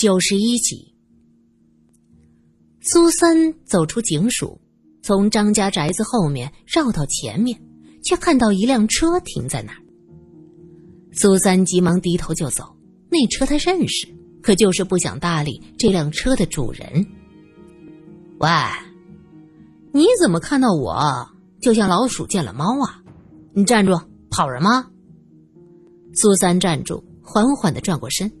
九十一集，苏三走出警署，从张家宅子后面绕到前面，却看到一辆车停在那儿。苏三急忙低头就走，那车他认识，可就是不想搭理这辆车的主人。喂，你怎么看到我就像老鼠见了猫啊？你站住，跑人吗？苏三站住，缓缓的转过身。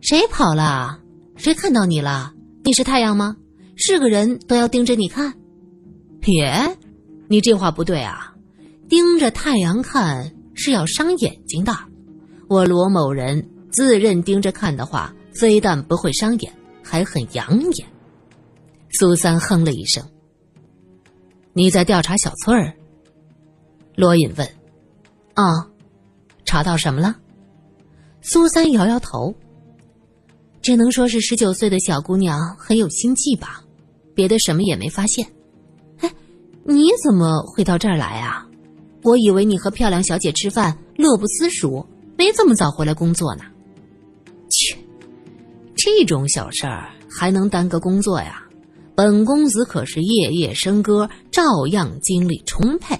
谁跑了？谁看到你了？你是太阳吗？是个人都要盯着你看？别，你这话不对啊！盯着太阳看是要伤眼睛的。我罗某人自认盯着看的话，非但不会伤眼，还很养眼。苏三哼了一声：“你在调查小翠儿？”罗隐问：“啊，查到什么了？”苏三摇摇头。只能说是十九岁的小姑娘很有心计吧，别的什么也没发现。哎，你怎么会到这儿来啊？我以为你和漂亮小姐吃饭乐不思蜀，没这么早回来工作呢。切，这种小事儿还能耽搁工作呀？本公子可是夜夜笙歌，照样精力充沛。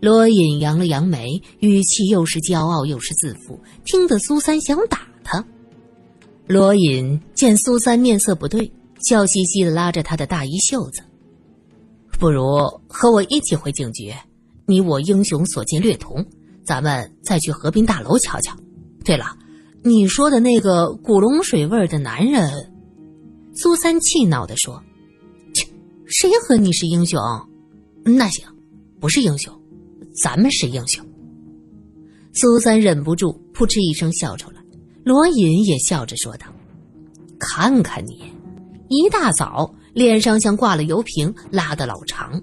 罗隐扬了扬眉，语气又是骄傲又是自负，听得苏三想打他。罗隐见苏三面色不对，笑嘻嘻的拉着他的大衣袖子：“不如和我一起回警局，你我英雄所见略同，咱们再去河滨大楼瞧瞧。对了，你说的那个古龙水味的男人。”苏三气恼的说：“切，谁和你是英雄？那行，不是英雄，咱们是英雄。”苏三忍不住扑哧一声笑出来。罗隐也笑着说道：“看看你，一大早脸上像挂了油瓶，拉的老长。”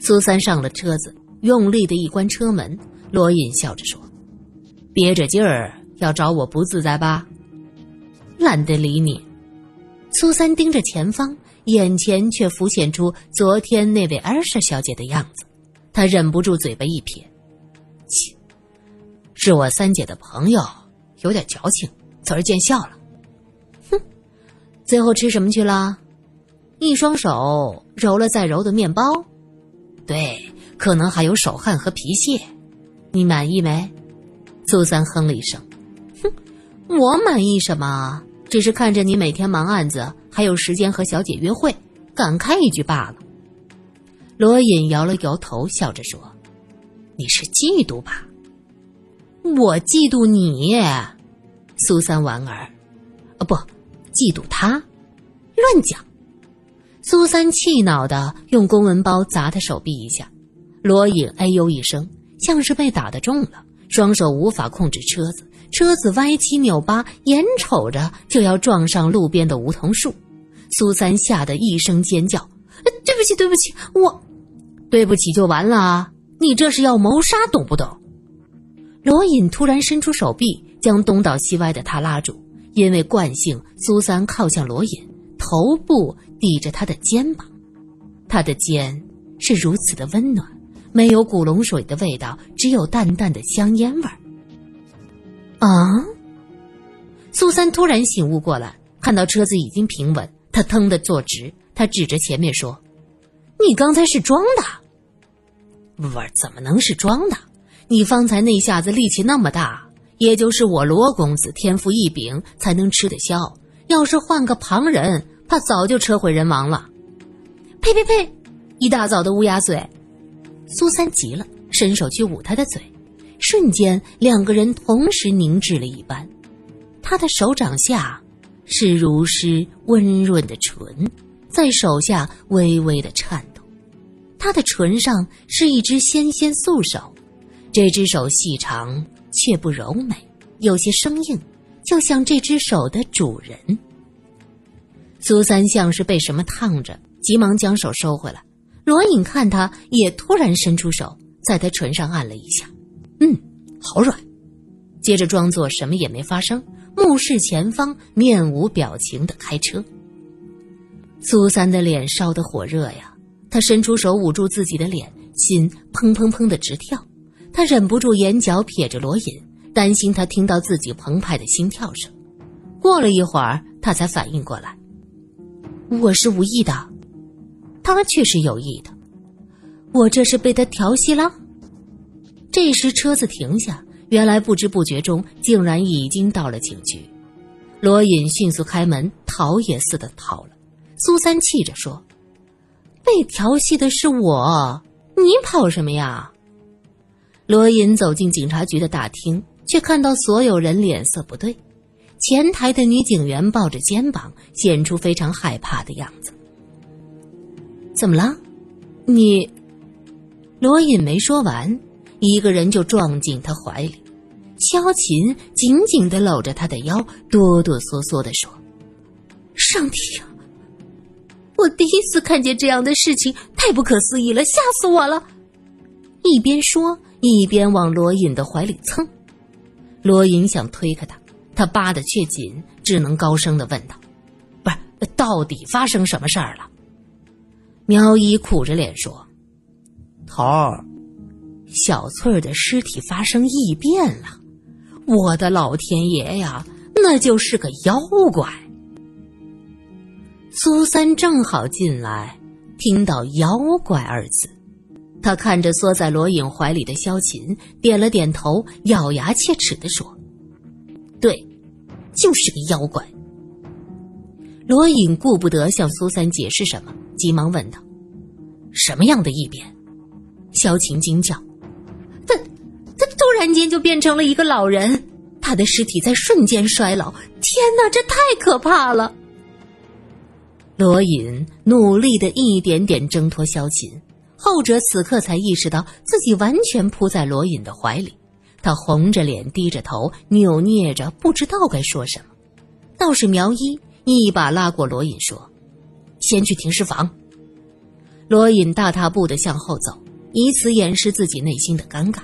苏三上了车子，用力的一关车门。罗隐笑着说：“憋着劲儿要找我不自在吧？懒得理你。”苏三盯着前方，眼前却浮现出昨天那位艾莎小姐的样子，他忍不住嘴巴一撇：“切，是我三姐的朋友。”有点矫情，早儿见笑了。哼，最后吃什么去了？一双手揉了再揉的面包，对，可能还有手汗和皮屑。你满意没？苏三哼了一声，哼，我满意什么？只是看着你每天忙案子，还有时间和小姐约会，感慨一句罢了。罗隐摇了摇头，笑着说：“你是嫉妒吧？”我嫉妒你，苏三莞尔，啊不，嫉妒他，乱讲！苏三气恼的用公文包砸他手臂一下，罗隐哎呦一声，像是被打的中了，双手无法控制车子，车子歪七扭八，眼瞅着就要撞上路边的梧桐树。苏三吓得一声尖叫：“对不起，对不起，我，对不起就完了？你这是要谋杀，懂不懂？”罗隐突然伸出手臂，将东倒西歪的他拉住。因为惯性，苏三靠向罗隐，头部抵着他的肩膀。他的肩是如此的温暖，没有古龙水的味道，只有淡淡的香烟味儿。啊！苏三突然醒悟过来，看到车子已经平稳，他腾的坐直。他指着前面说：“你刚才是装的？味儿怎么能是装的？”你方才那下子力气那么大，也就是我罗公子天赋异禀才能吃得消。要是换个旁人，怕早就车毁人亡了。呸呸呸！一大早的乌鸦嘴！苏三急了，伸手去捂他的嘴，瞬间两个人同时凝滞了一般。他的手掌下是如诗温润的唇，在手下微微的颤抖。他的唇上是一只纤纤素手。这只手细长却不柔美，有些生硬，就像这只手的主人。苏三像是被什么烫着，急忙将手收回来。罗隐看他，也突然伸出手，在他唇上按了一下，嗯，好软。接着装作什么也没发生，目视前方，面无表情的开车。苏三的脸烧得火热呀，他伸出手捂住自己的脸，心砰砰砰的直跳。他忍不住眼角瞥着罗隐，担心他听到自己澎湃的心跳声。过了一会儿，他才反应过来，我是无意的，他却是有意的，我这是被他调戏了。这时车子停下，原来不知不觉中竟然已经到了警局。罗隐迅速开门，逃也似的逃了。苏三气着说：“被调戏的是我，你跑什么呀？”罗隐走进警察局的大厅，却看到所有人脸色不对。前台的女警员抱着肩膀，显出非常害怕的样子。怎么了？你？罗隐没说完，一个人就撞进他怀里。萧琴紧紧的搂着他的腰，哆哆嗦嗦的说：“上帝呀，我第一次看见这样的事情，太不可思议了，吓死我了！”一边说，一边往罗隐的怀里蹭。罗隐想推开他，他扒的却紧，只能高声的问道：“不是，到底发生什么事儿了？”苗一苦着脸说：“头儿，小翠儿的尸体发生异变了。”我的老天爷呀，那就是个妖怪！苏三正好进来，听到“妖怪”二字，他看着缩在罗隐怀里的萧琴，点了点头，咬牙切齿的说：“对，就是个妖怪。”罗隐顾不得向苏三解释什么，急忙问道：“什么样的异变？”萧琴惊叫。他，他突然间就变成了一个老人，他的尸体在瞬间衰老。天哪，这太可怕了！罗隐努力的一点点挣脱萧琴，后者此刻才意识到自己完全扑在罗隐的怀里。他红着脸，低着头，扭捏着，不知道该说什么。倒是苗一一把拉过罗隐，说：“先去停尸房。”罗隐大踏步的向后走，以此掩饰自己内心的尴尬。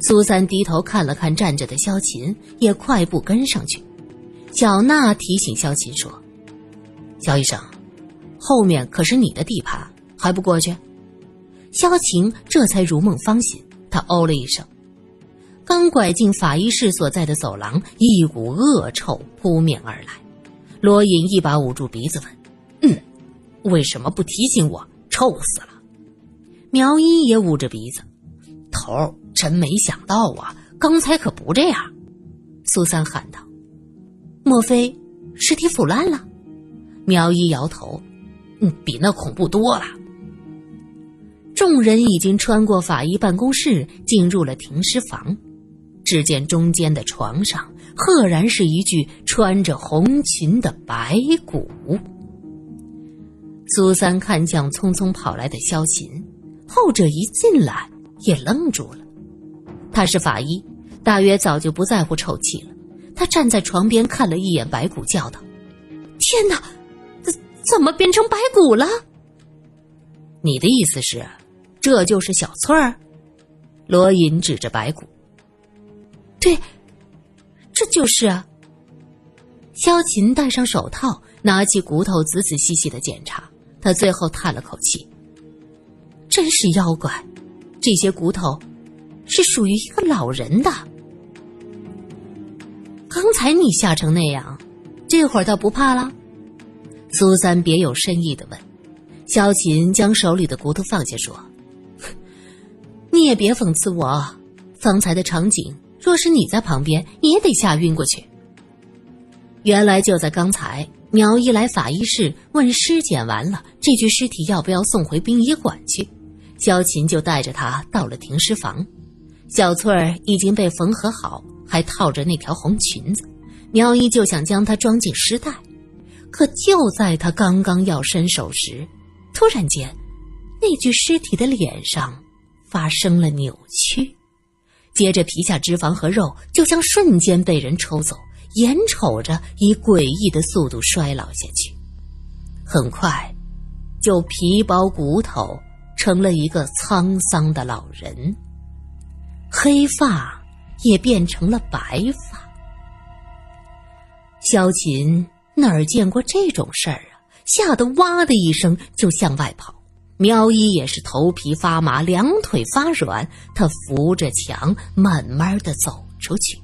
苏三低头看了看站着的萧琴，也快步跟上去。小娜提醒萧琴说：“萧医生，后面可是你的地盘，还不过去？”萧晴这才如梦方醒，他哦了一声。刚拐进法医室所在的走廊，一股恶臭扑面而来。罗隐一把捂住鼻子问：“嗯，为什么不提醒我？臭死了！”苗一也捂着鼻子，头。真没想到啊！刚才可不这样。苏三喊道：“莫非尸体腐烂了？”苗一摇头：“嗯，比那恐怖多了。”众人已经穿过法医办公室，进入了停尸房。只见中间的床上，赫然是一具穿着红裙的白骨。苏三看向匆匆跑来的萧琴，后者一进来也愣住了。他是法医，大约早就不在乎臭气了。他站在床边看了一眼白骨，叫道：“天哪，怎怎么变成白骨了？”你的意思是，这就是小翠儿？罗隐指着白骨。对，这就是啊。萧琴戴上手套，拿起骨头，仔仔细细的检查。他最后叹了口气：“真是妖怪，这些骨头。”是属于一个老人的。刚才你吓成那样，这会儿倒不怕了？苏三别有深意的问。萧琴将手里的骨头放下，说：“你也别讽刺我，方才的场景，若是你在旁边，也得吓晕过去。”原来就在刚才，苗一来法医室问尸检完了，这具尸体要不要送回殡仪馆去，萧琴就带着他到了停尸房。小翠儿已经被缝合好，还套着那条红裙子。苗一就想将她装进尸袋，可就在他刚刚要伸手时，突然间，那具尸体的脸上发生了扭曲，接着皮下脂肪和肉就像瞬间被人抽走，眼瞅着以诡异的速度衰老下去，很快，就皮包骨头，成了一个沧桑的老人。黑发也变成了白发。萧琴哪儿见过这种事儿啊？吓得哇的一声就向外跑。苗一也是头皮发麻，两腿发软，他扶着墙慢慢的走出去。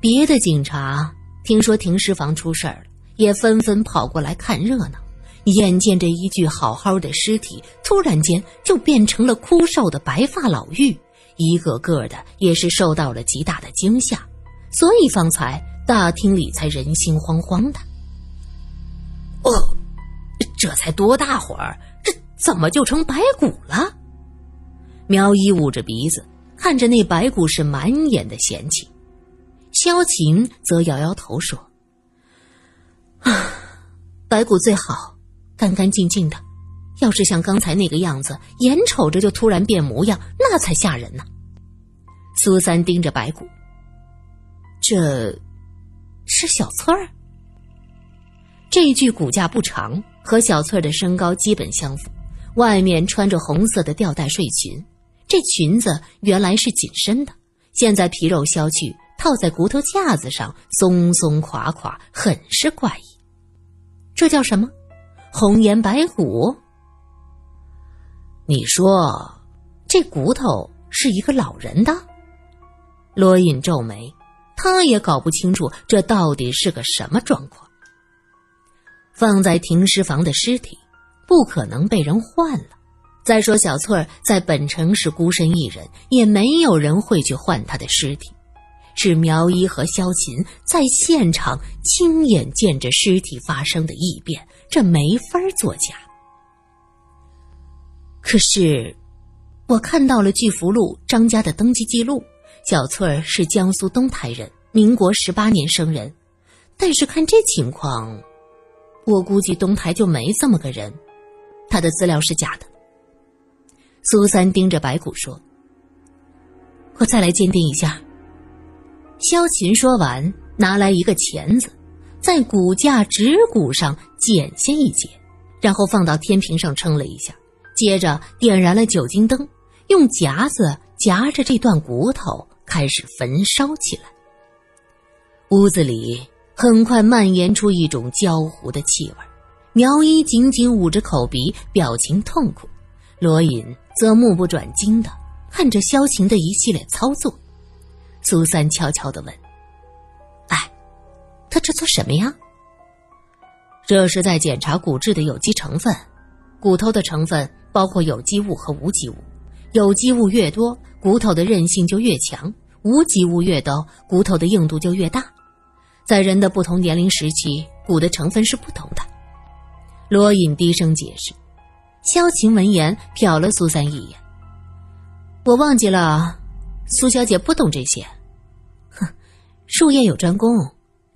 别的警察听说停尸房出事儿了，也纷纷跑过来看热闹。眼见着一具好好的尸体，突然间就变成了枯瘦的白发老妪，一个个的也是受到了极大的惊吓，所以方才大厅里才人心惶惶的。哦，这才多大会儿，这怎么就成白骨了？苗一捂着鼻子，看着那白骨是满眼的嫌弃。萧晴则摇摇头说：“啊，白骨最好。”干干净净的，要是像刚才那个样子，眼瞅着就突然变模样，那才吓人呢。苏三盯着白骨，这是小翠儿。这具骨架不长，和小翠儿的身高基本相符，外面穿着红色的吊带睡裙，这裙子原来是紧身的，现在皮肉削去，套在骨头架子上，松松垮垮，很是怪异。这叫什么？红颜白骨，你说这骨头是一个老人的？罗隐皱眉，他也搞不清楚这到底是个什么状况。放在停尸房的尸体，不可能被人换了。再说小翠儿在本城是孤身一人，也没有人会去换她的尸体。是苗一和萧琴在现场亲眼见着尸体发生的异变。这没法作假。可是，我看到了巨福路张家的登记记录，小翠儿是江苏东台人，民国十八年生人。但是看这情况，我估计东台就没这么个人，他的资料是假的。苏三盯着白骨说：“我再来鉴定一下。”萧琴说完，拿来一个钳子。在骨架指骨上剪下一截，然后放到天平上称了一下，接着点燃了酒精灯，用夹子夹着这段骨头开始焚烧起来。屋子里很快蔓延出一种焦糊的气味，苗一紧紧捂着口鼻，表情痛苦；罗隐则目不转睛的看着萧晴的一系列操作。苏三悄悄的问。哎他这做什么呀？这是在检查骨质的有机成分。骨头的成分包括有机物和无机物，有机物越多，骨头的韧性就越强；无机物越多，骨头的硬度就越大。在人的不同年龄时期，骨的成分是不同的。罗隐低声解释。萧晴闻言瞟了苏三一眼：“我忘记了，苏小姐不懂这些。哼，术业有专攻。”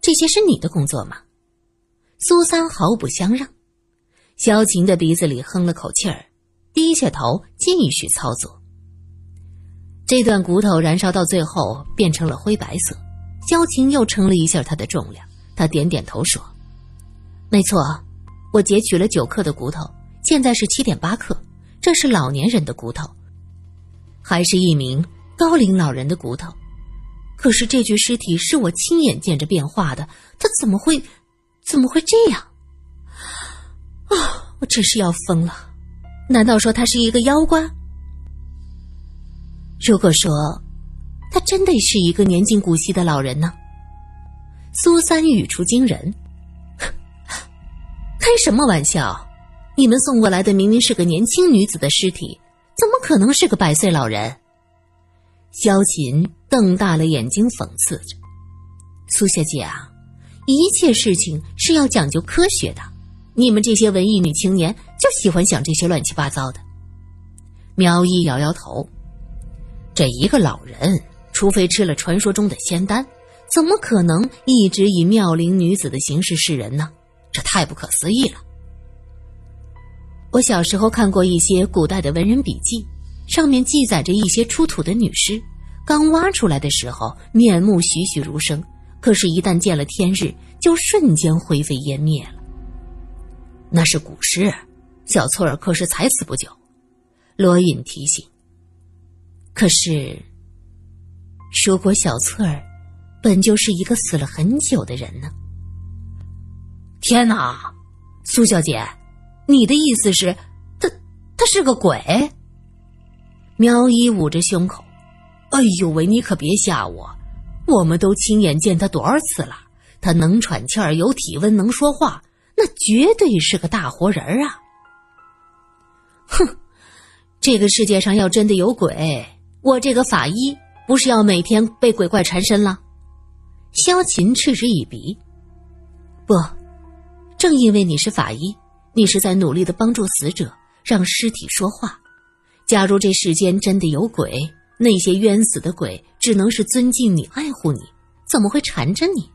这些是你的工作吗？苏三毫不相让。萧晴的鼻子里哼了口气儿，低下头继续操作。这段骨头燃烧到最后变成了灰白色。萧晴又称了一下他的重量，他点点头说：“没错，我截取了九克的骨头，现在是七点八克。这是老年人的骨头，还是一名高龄老人的骨头。”可是这具尸体是我亲眼见着变化的，他怎么会，怎么会这样？啊！我真是要疯了！难道说他是一个妖怪？如果说他真的是一个年近古稀的老人呢？苏三语出惊人，开什么玩笑？你们送过来的明明是个年轻女子的尸体，怎么可能是个百岁老人？萧琴瞪大了眼睛讽刺着：“苏小姐啊，一切事情是要讲究科学的，你们这些文艺女青年就喜欢想这些乱七八糟的。”苗一摇摇头：“这一个老人，除非吃了传说中的仙丹，怎么可能一直以妙龄女子的形式示人呢？这太不可思议了。”我小时候看过一些古代的文人笔记。上面记载着一些出土的女尸，刚挖出来的时候面目栩栩如生，可是，一旦见了天日，就瞬间灰飞烟灭了。那是古尸，小翠儿可是才死不久。罗隐提醒。可是，如果小翠儿本就是一个死了很久的人呢？天哪，苏小姐，你的意思是，他他是个鬼？苗一捂着胸口，哎呦喂，你可别吓我！我们都亲眼见他多少次了，他能喘气儿，有体温，能说话，那绝对是个大活人啊！哼，这个世界上要真的有鬼，我这个法医不是要每天被鬼怪缠身了？萧琴嗤之以鼻。不，正因为你是法医，你是在努力的帮助死者，让尸体说话。假如这世间真的有鬼，那些冤死的鬼只能是尊敬你、爱护你，怎么会缠着你？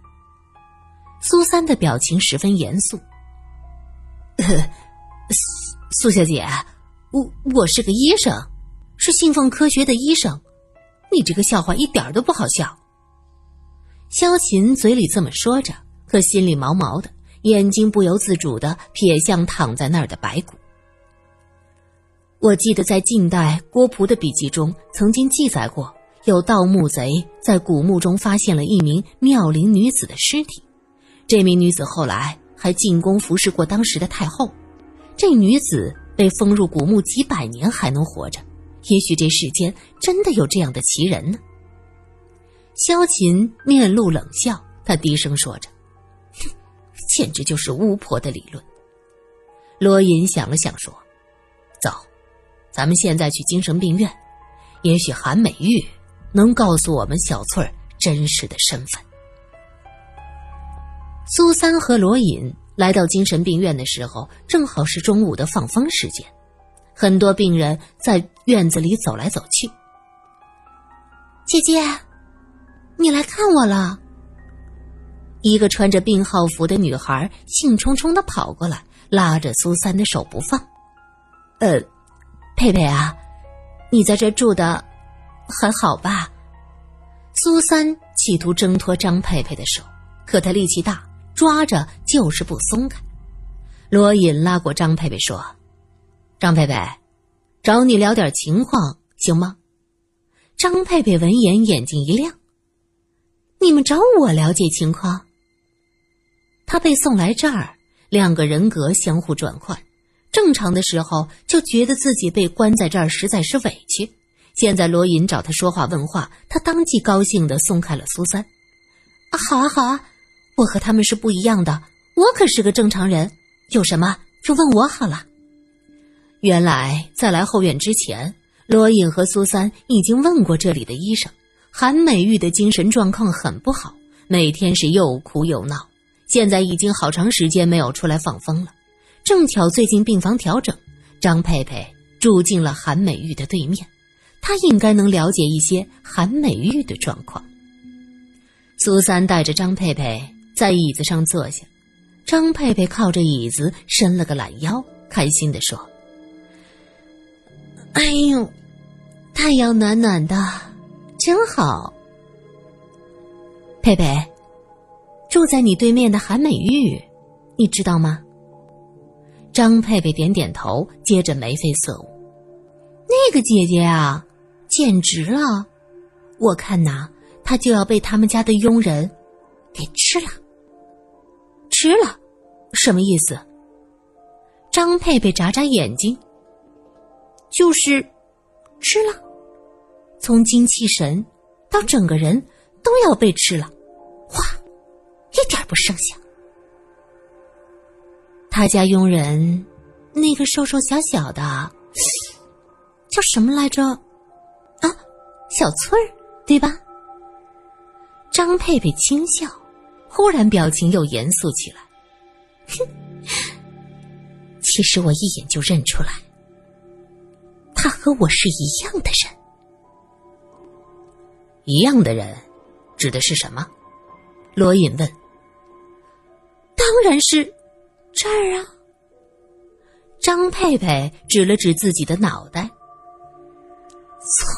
苏三的表情十分严肃。苏苏小姐，我我是个医生，是信奉科学的医生，你这个笑话一点都不好笑。萧琴嘴里这么说着，可心里毛毛的，眼睛不由自主的瞥向躺在那儿的白骨。我记得在近代郭璞的笔记中曾经记载过，有盗墓贼在古墓中发现了一名妙龄女子的尸体。这名女子后来还进宫服侍过当时的太后。这女子被封入古墓几百年还能活着，也许这世间真的有这样的奇人呢。萧琴面露冷笑，他低声说着：“哼简直就是巫婆的理论。”罗隐想了想说：“走。”咱们现在去精神病院，也许韩美玉能告诉我们小翠儿真实的身份。苏三和罗隐来到精神病院的时候，正好是中午的放风时间，很多病人在院子里走来走去。姐姐，你来看我了。一个穿着病号服的女孩兴冲冲的跑过来，拉着苏三的手不放。呃。佩佩啊，你在这住的还好吧？苏三企图挣脱张佩佩的手，可他力气大，抓着就是不松开。罗隐拉过张佩佩说：“张佩佩，找你聊点情况行吗？”张佩佩闻言眼睛一亮：“你们找我了解情况？”他被送来这儿，两个人格相互转换。正常的时候就觉得自己被关在这儿实在是委屈，现在罗隐找他说话问话，他当即高兴的松开了苏三。啊，好啊好啊，我和他们是不一样的，我可是个正常人，有什么就问我好了。原来在来后院之前，罗隐和苏三已经问过这里的医生，韩美玉的精神状况很不好，每天是又哭又闹，现在已经好长时间没有出来放风了。正巧最近病房调整，张佩佩住进了韩美玉的对面，她应该能了解一些韩美玉的状况。苏三带着张佩佩在椅子上坐下，张佩佩靠着椅子伸了个懒腰，开心的说：“哎呦，太阳暖暖的，真好。”佩佩，住在你对面的韩美玉，你知道吗？张佩佩点点头，接着眉飞色舞。那个姐姐啊，简直了！我看呐，她就要被他们家的佣人给吃了。吃了，什么意思？张佩佩眨眨眼睛，就是吃了，从精气神到整个人都要被吃了，哇，一点不剩下。他家佣人，那个瘦瘦小小的，叫什么来着？啊，小翠儿，对吧？张佩佩轻笑，忽然表情又严肃起来。哼，其实我一眼就认出来，他和我是一样的人。一样的人，指的是什么？罗隐问。当然是。这儿啊，张佩佩指了指自己的脑袋。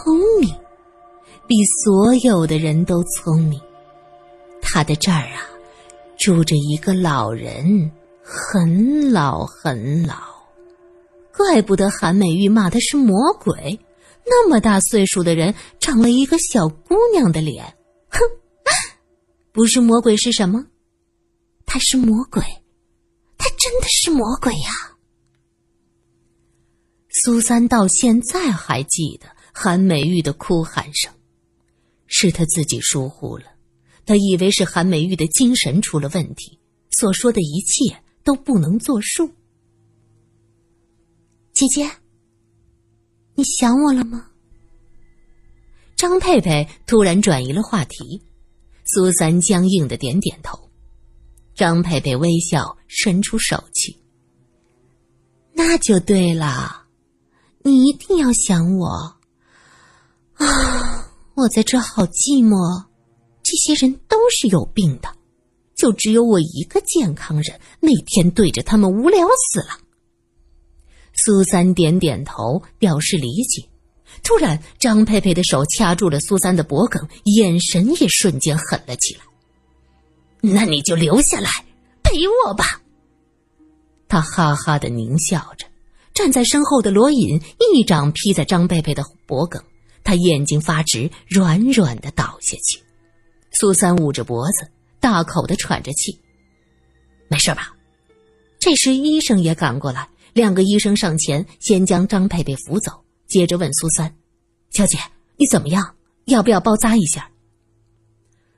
聪明，比所有的人都聪明。他的这儿啊，住着一个老人，很老很老，怪不得韩美玉骂他是魔鬼。那么大岁数的人，长了一个小姑娘的脸，哼，不是魔鬼是什么？他是魔鬼。他真的是魔鬼呀！苏三到现在还记得韩美玉的哭喊声，是他自己疏忽了。他以为是韩美玉的精神出了问题，所说的一切都不能作数。姐姐，你想我了吗？张佩佩突然转移了话题，苏三僵硬的点点头。张佩佩微笑，伸出手去。那就对了，你一定要想我啊！我在这好寂寞，这些人都是有病的，就只有我一个健康人，每天对着他们无聊死了。苏三点点头，表示理解。突然，张佩佩的手掐住了苏三的脖颈，眼神也瞬间狠了起来。那你就留下来陪我吧。他哈哈的狞笑着，站在身后的罗隐一掌劈在张佩佩的脖颈，他眼睛发直，软软的倒下去。苏三捂着脖子，大口的喘着气。没事吧？这时医生也赶过来，两个医生上前，先将张佩佩扶走，接着问苏三：“小姐，你怎么样？要不要包扎一下？”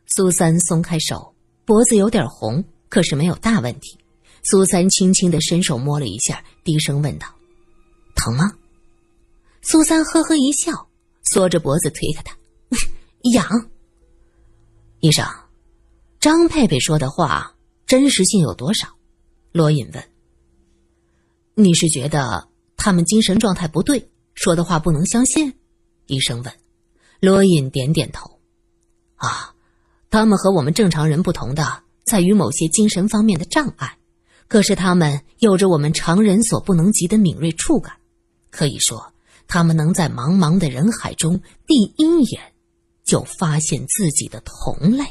苏三松开手。脖子有点红，可是没有大问题。苏三轻轻的伸手摸了一下，低声问道：“疼吗？”苏三呵呵一笑，缩着脖子推开他：“ 痒。”医生，张佩佩说的话真实性有多少？罗隐问。“你是觉得他们精神状态不对，说的话不能相信？”医生问。罗隐点点头：“啊。”他们和我们正常人不同的，在于某些精神方面的障碍，可是他们有着我们常人所不能及的敏锐触感，可以说，他们能在茫茫的人海中第一眼就发现自己的同类。